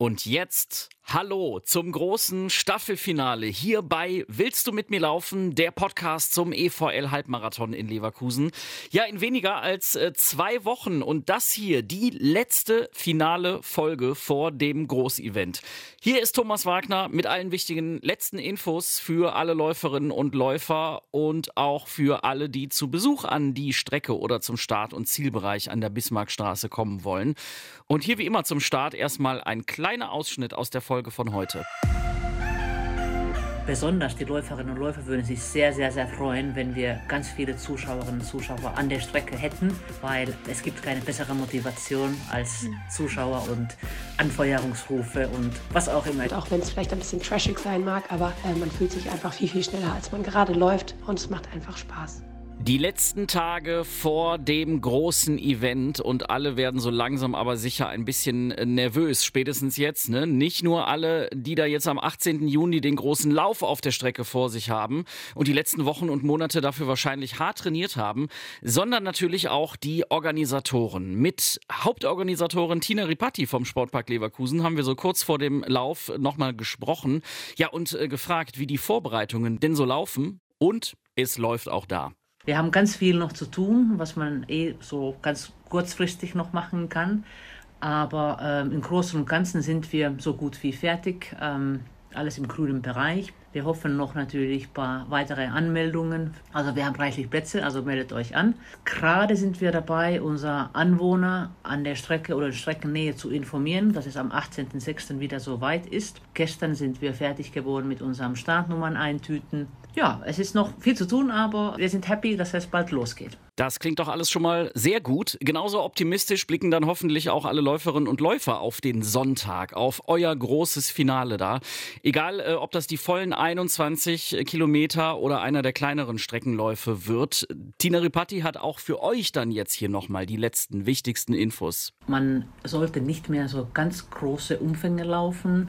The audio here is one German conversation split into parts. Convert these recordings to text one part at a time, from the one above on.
Und jetzt Hallo zum großen Staffelfinale hier bei Willst du mit mir laufen? Der Podcast zum EVL Halbmarathon in Leverkusen. Ja, in weniger als äh, zwei Wochen und das hier die letzte finale Folge vor dem Großevent. Hier ist Thomas Wagner mit allen wichtigen letzten Infos für alle Läuferinnen und Läufer und auch für alle, die zu Besuch an die Strecke oder zum Start- und Zielbereich an der Bismarckstraße kommen wollen. Und hier wie immer zum Start erstmal ein kleiner Ausschnitt aus der Folge Folge von heute. Besonders die Läuferinnen und Läufer würden sich sehr, sehr, sehr freuen, wenn wir ganz viele Zuschauerinnen und Zuschauer an der Strecke hätten, weil es gibt keine bessere Motivation als Zuschauer und Anfeuerungsrufe und was auch immer. Und auch wenn es vielleicht ein bisschen trashig sein mag, aber äh, man fühlt sich einfach viel, viel schneller, als man gerade läuft und es macht einfach Spaß. Die letzten Tage vor dem großen Event und alle werden so langsam aber sicher ein bisschen äh, nervös, spätestens jetzt. Ne? Nicht nur alle, die da jetzt am 18. Juni den großen Lauf auf der Strecke vor sich haben und die letzten Wochen und Monate dafür wahrscheinlich hart trainiert haben, sondern natürlich auch die Organisatoren. Mit Hauptorganisatorin Tina Ripatti vom Sportpark Leverkusen haben wir so kurz vor dem Lauf nochmal gesprochen. Ja, und äh, gefragt, wie die Vorbereitungen denn so laufen. Und es läuft auch da. Wir haben ganz viel noch zu tun, was man eh so ganz kurzfristig noch machen kann. Aber ähm, im Großen und Ganzen sind wir so gut wie fertig. Ähm, alles im grünen Bereich. Wir hoffen noch natürlich ein paar weitere Anmeldungen. Also wir haben reichlich Plätze, also meldet euch an. Gerade sind wir dabei, unser Anwohner an der Strecke oder Streckennähe zu informieren, dass es am 18.06. wieder so weit ist. Gestern sind wir fertig geworden mit unserem Startnummern eintüten ja, es ist noch viel zu tun, aber wir sind happy, dass es bald losgeht. Das klingt doch alles schon mal sehr gut. Genauso optimistisch blicken dann hoffentlich auch alle Läuferinnen und Läufer auf den Sonntag, auf euer großes Finale da. Egal, äh, ob das die vollen 21 Kilometer oder einer der kleineren Streckenläufe wird. Tina Ripatti hat auch für euch dann jetzt hier nochmal die letzten wichtigsten Infos. Man sollte nicht mehr so ganz große Umfänge laufen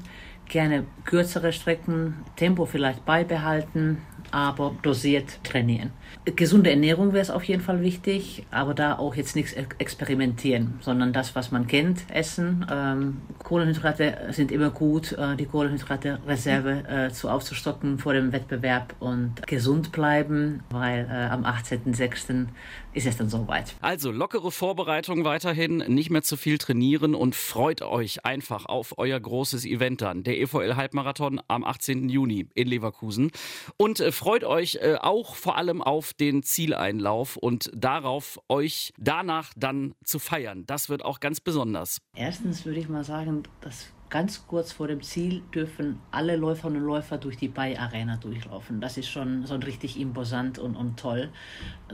gerne kürzere Strecken, Tempo vielleicht beibehalten, aber dosiert trainieren. Gesunde Ernährung wäre es auf jeden Fall wichtig, aber da auch jetzt nichts experimentieren, sondern das, was man kennt, essen. Ähm, Kohlenhydrate sind immer gut, äh, die Kohlenhydrate-Reserve äh, zu aufzustocken vor dem Wettbewerb und gesund bleiben, weil äh, am 18.06. ist es dann soweit. Also lockere Vorbereitung weiterhin, nicht mehr zu viel trainieren und freut euch einfach auf euer großes Event dann, der EVL Halbmarathon am 18. Juni in Leverkusen. Und äh, freut euch äh, auch vor allem auf den Zieleinlauf und darauf, euch danach dann zu feiern. Das wird auch ganz besonders. Erstens würde ich mal sagen, dass ganz kurz vor dem Ziel dürfen alle Läuferinnen und Läufer durch die Bay Arena durchlaufen. Das ist schon, schon richtig imposant und, und toll.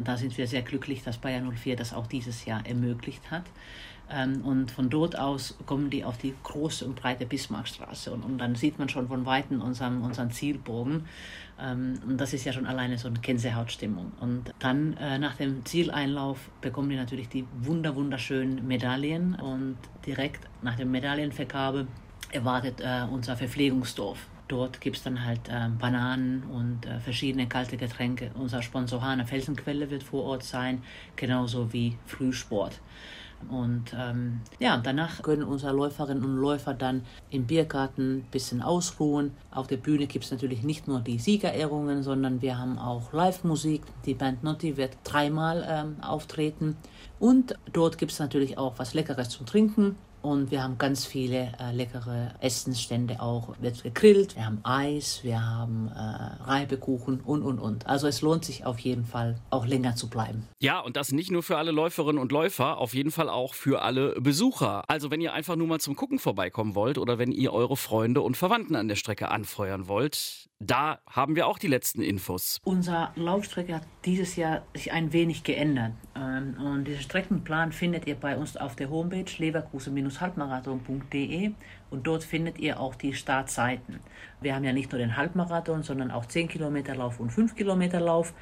Da sind wir sehr glücklich, dass Bayern 04 das auch dieses Jahr ermöglicht hat. Ähm, und von dort aus kommen die auf die große und breite Bismarckstraße. Und, und dann sieht man schon von Weitem unseren, unseren Zielbogen. Ähm, und das ist ja schon alleine so eine Gänsehautstimmung. Und dann äh, nach dem Zieleinlauf bekommen die natürlich die wunder, wunderschönen Medaillen. Und direkt nach der Medaillenvergabe erwartet äh, unser Verpflegungsdorf. Dort gibt es dann halt äh, Bananen und äh, verschiedene kalte Getränke. Unser Sponsor Hane Felsenquelle wird vor Ort sein, genauso wie Frühsport. Und ähm, ja, danach können unsere Läuferinnen und Läufer dann im Biergarten ein bisschen ausruhen. Auf der Bühne gibt es natürlich nicht nur die Siegerehrungen, sondern wir haben auch Live-Musik. Die Band Notti wird dreimal ähm, auftreten. Und dort gibt es natürlich auch was Leckeres zum Trinken. Und wir haben ganz viele äh, leckere Essensstände auch. Wird gegrillt, wir haben Eis, wir haben äh, Reibekuchen und, und, und. Also es lohnt sich auf jeden Fall auch länger zu bleiben. Ja, und das nicht nur für alle Läuferinnen und Läufer, auf jeden Fall auch für alle Besucher. Also wenn ihr einfach nur mal zum Gucken vorbeikommen wollt oder wenn ihr eure Freunde und Verwandten an der Strecke anfeuern wollt, da haben wir auch die letzten Infos. Unser Laufstrecke hat dieses Jahr sich ein wenig geändert. Ähm, und diesen Streckenplan findet ihr bei uns auf der Homepage leverkusen-halbmarathon.de und dort findet ihr auch die Startzeiten. Wir haben ja nicht nur den Halbmarathon, sondern auch 10 Kilometer Lauf und 5 Kilometer Lauf.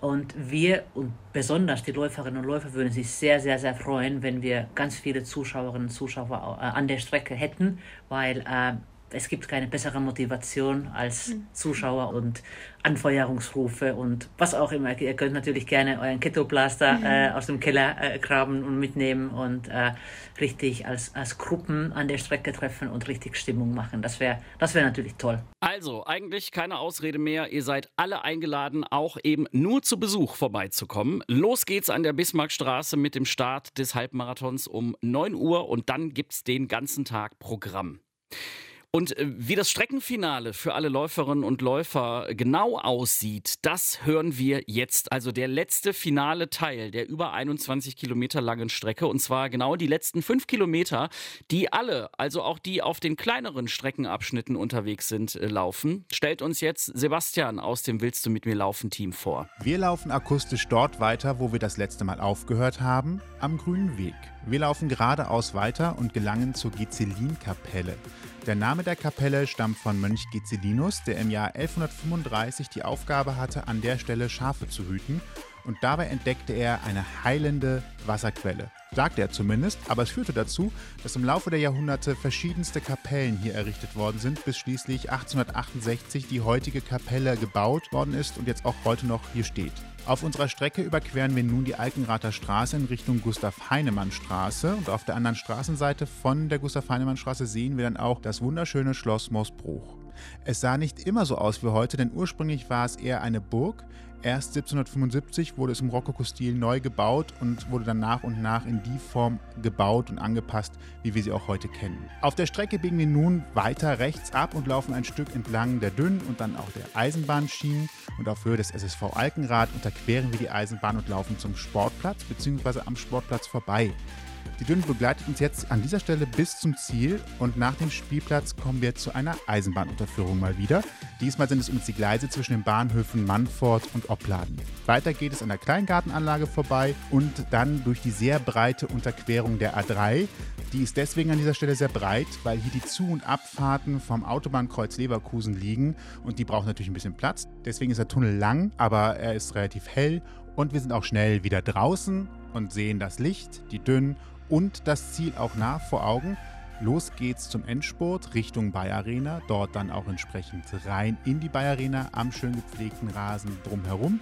Und wir und besonders die Läuferinnen und Läufer würden sich sehr, sehr, sehr freuen, wenn wir ganz viele Zuschauerinnen und Zuschauer äh, an der Strecke hätten, weil äh, es gibt keine bessere Motivation als hm. Zuschauer und Anfeuerungsrufe und was auch immer. Ihr könnt natürlich gerne euren Ketoplaster mhm. äh, aus dem Keller äh, graben und mitnehmen und äh, richtig als, als Gruppen an der Strecke treffen und richtig Stimmung machen. Das wäre das wär natürlich toll. Also, eigentlich keine Ausrede mehr. Ihr seid alle eingeladen, auch eben nur zu Besuch vorbeizukommen. Los geht's an der Bismarckstraße mit dem Start des Halbmarathons um 9 Uhr und dann gibt's den ganzen Tag Programm. Und äh, wie das Streckenfinale für alle Läuferinnen und Läufer genau aussieht, das hören wir jetzt. Also der letzte finale Teil der über 21 Kilometer langen Strecke. Und zwar genau die letzten fünf Kilometer, die alle, also auch die auf den kleineren Streckenabschnitten unterwegs sind, äh, laufen. Stellt uns jetzt Sebastian aus dem Willst du mit mir laufen Team vor. Wir laufen akustisch dort weiter, wo wir das letzte Mal aufgehört haben, am Grünen Weg. Wir laufen geradeaus weiter und gelangen zur Gezelin-Kapelle. Der Name der Kapelle stammt von Mönch Gezelinus, der im Jahr 1135 die Aufgabe hatte, an der Stelle Schafe zu hüten und dabei entdeckte er eine heilende Wasserquelle. Sagte er zumindest, aber es führte dazu, dass im Laufe der Jahrhunderte verschiedenste Kapellen hier errichtet worden sind, bis schließlich 1868 die heutige Kapelle gebaut worden ist und jetzt auch heute noch hier steht. Auf unserer Strecke überqueren wir nun die Alkenrather Straße in Richtung Gustav-Heinemann-Straße und auf der anderen Straßenseite von der Gustav-Heinemann-Straße sehen wir dann auch das wunderschöne Schloss Moosbruch. Es sah nicht immer so aus wie heute, denn ursprünglich war es eher eine Burg. Erst 1775 wurde es im Rokoko-Stil neu gebaut und wurde dann nach und nach in die Form gebaut und angepasst, wie wir sie auch heute kennen. Auf der Strecke biegen wir nun weiter rechts ab und laufen ein Stück entlang der Dünn und dann auch der Eisenbahnschienen. Und auf Höhe des SSV Alkenrad unterqueren wir die Eisenbahn und laufen zum Sportplatz bzw. am Sportplatz vorbei. Die Dünne begleitet uns jetzt an dieser Stelle bis zum Ziel und nach dem Spielplatz kommen wir zu einer Eisenbahnunterführung mal wieder. Diesmal sind es uns die Gleise zwischen den Bahnhöfen Mannfort und Opladen. Weiter geht es an der Kleingartenanlage vorbei und dann durch die sehr breite Unterquerung der A3. Die ist deswegen an dieser Stelle sehr breit, weil hier die Zu- und Abfahrten vom Autobahnkreuz Leverkusen liegen und die brauchen natürlich ein bisschen Platz. Deswegen ist der Tunnel lang, aber er ist relativ hell und wir sind auch schnell wieder draußen und sehen das Licht, die Dünn und das Ziel auch nah vor Augen. Los geht's zum Endspurt Richtung Bayer Arena, dort dann auch entsprechend rein in die Bayer Arena am schön gepflegten Rasen drumherum.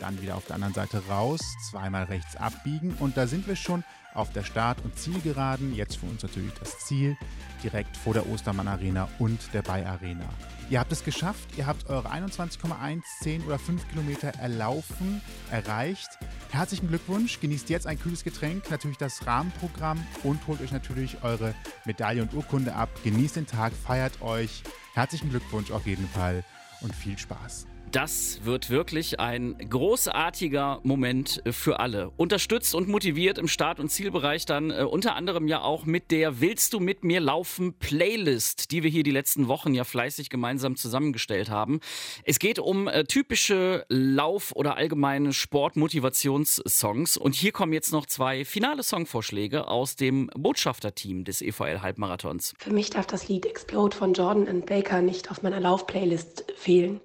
Dann wieder auf der anderen Seite raus, zweimal rechts abbiegen und da sind wir schon auf der Start- und Zielgeraden. Jetzt für uns natürlich das Ziel, direkt vor der Ostermann Arena und der Bay Arena. Ihr habt es geschafft, ihr habt eure 21,1, 10 oder 5 Kilometer erlaufen, erreicht. Herzlichen Glückwunsch, genießt jetzt ein kühles Getränk, natürlich das Rahmenprogramm und holt euch natürlich eure Medaille und Urkunde ab. Genießt den Tag, feiert euch. Herzlichen Glückwunsch auf jeden Fall und viel Spaß. Das wird wirklich ein großartiger Moment für alle. Unterstützt und motiviert im Start- und Zielbereich dann äh, unter anderem ja auch mit der Willst du mit mir laufen Playlist, die wir hier die letzten Wochen ja fleißig gemeinsam zusammengestellt haben. Es geht um äh, typische Lauf- oder allgemeine Sportmotivationssongs und hier kommen jetzt noch zwei finale Songvorschläge aus dem Botschafterteam des EVL Halbmarathons. Für mich darf das Lied Explode von Jordan and Baker nicht auf meiner Lauf-Playlist fehlen.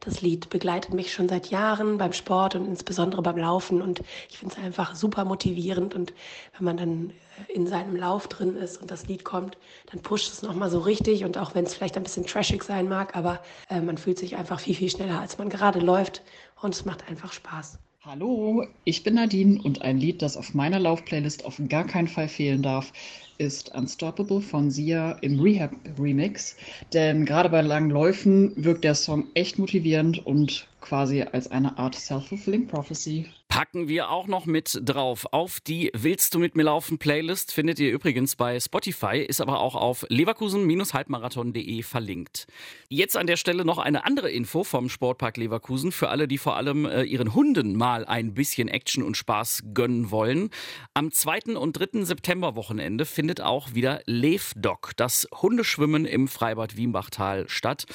Das Lied begleitet mich schon seit Jahren beim Sport und insbesondere beim Laufen. Und ich finde es einfach super motivierend. Und wenn man dann äh, in seinem Lauf drin ist und das Lied kommt, dann pusht es nochmal so richtig. Und auch wenn es vielleicht ein bisschen trashig sein mag, aber äh, man fühlt sich einfach viel, viel schneller, als man gerade läuft. Und es macht einfach Spaß. Hallo, ich bin Nadine und ein Lied, das auf meiner Laufplaylist auf gar keinen Fall fehlen darf, ist Unstoppable von Sia im Rehab Remix. Denn gerade bei langen Läufen wirkt der Song echt motivierend und quasi als eine Art Self-Fulfilling Prophecy. Packen wir auch noch mit drauf. Auf die Willst du mit mir laufen Playlist findet ihr übrigens bei Spotify, ist aber auch auf leverkusen-halbmarathon.de verlinkt. Jetzt an der Stelle noch eine andere Info vom Sportpark Leverkusen für alle, die vor allem äh, ihren Hunden mal ein bisschen Action und Spaß gönnen wollen. Am 2. und 3. September Wochenende findet auch wieder Levdog, das Hundeschwimmen im Freibad Wiembachtal statt.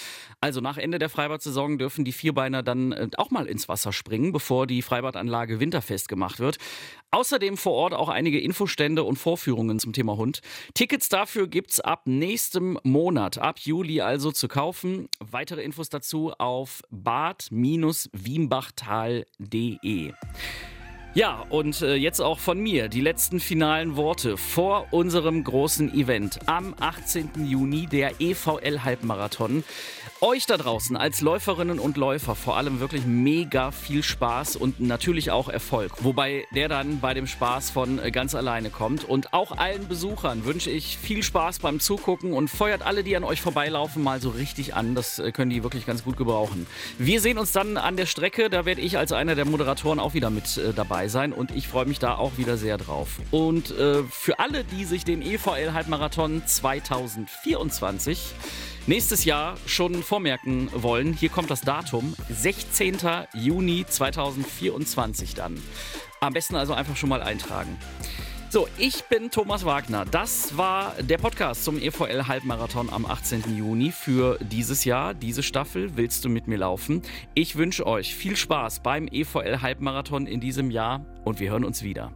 Also nach Ende der Freibad-Saison dürfen die Vierbeiner dann äh, auch mal ins Wasser springen, bevor die Freibadanlage winterfest gemacht wird. Außerdem vor Ort auch einige Infostände und Vorführungen zum Thema Hund. Tickets dafür gibt es ab nächstem Monat, ab Juli also zu kaufen. Weitere Infos dazu auf bad-wiembachtal.de. Ja, und äh, jetzt auch von mir die letzten finalen Worte vor unserem großen Event am 18. Juni, der EVL Halbmarathon. Euch da draußen als Läuferinnen und Läufer vor allem wirklich mega viel Spaß und natürlich auch Erfolg. Wobei der dann bei dem Spaß von äh, ganz alleine kommt. Und auch allen Besuchern wünsche ich viel Spaß beim Zugucken und feuert alle, die an euch vorbeilaufen, mal so richtig an. Das äh, können die wirklich ganz gut gebrauchen. Wir sehen uns dann an der Strecke. Da werde ich als einer der Moderatoren auch wieder mit dabei dabei sein und ich freue mich da auch wieder sehr drauf. Und äh, für alle, die sich den EVL Halbmarathon 2024 nächstes Jahr schon vormerken wollen, hier kommt das Datum, 16. Juni 2024 dann. Am besten also einfach schon mal eintragen. So, ich bin Thomas Wagner. Das war der Podcast zum EVL Halbmarathon am 18. Juni für dieses Jahr, diese Staffel. Willst du mit mir laufen? Ich wünsche euch viel Spaß beim EVL Halbmarathon in diesem Jahr und wir hören uns wieder.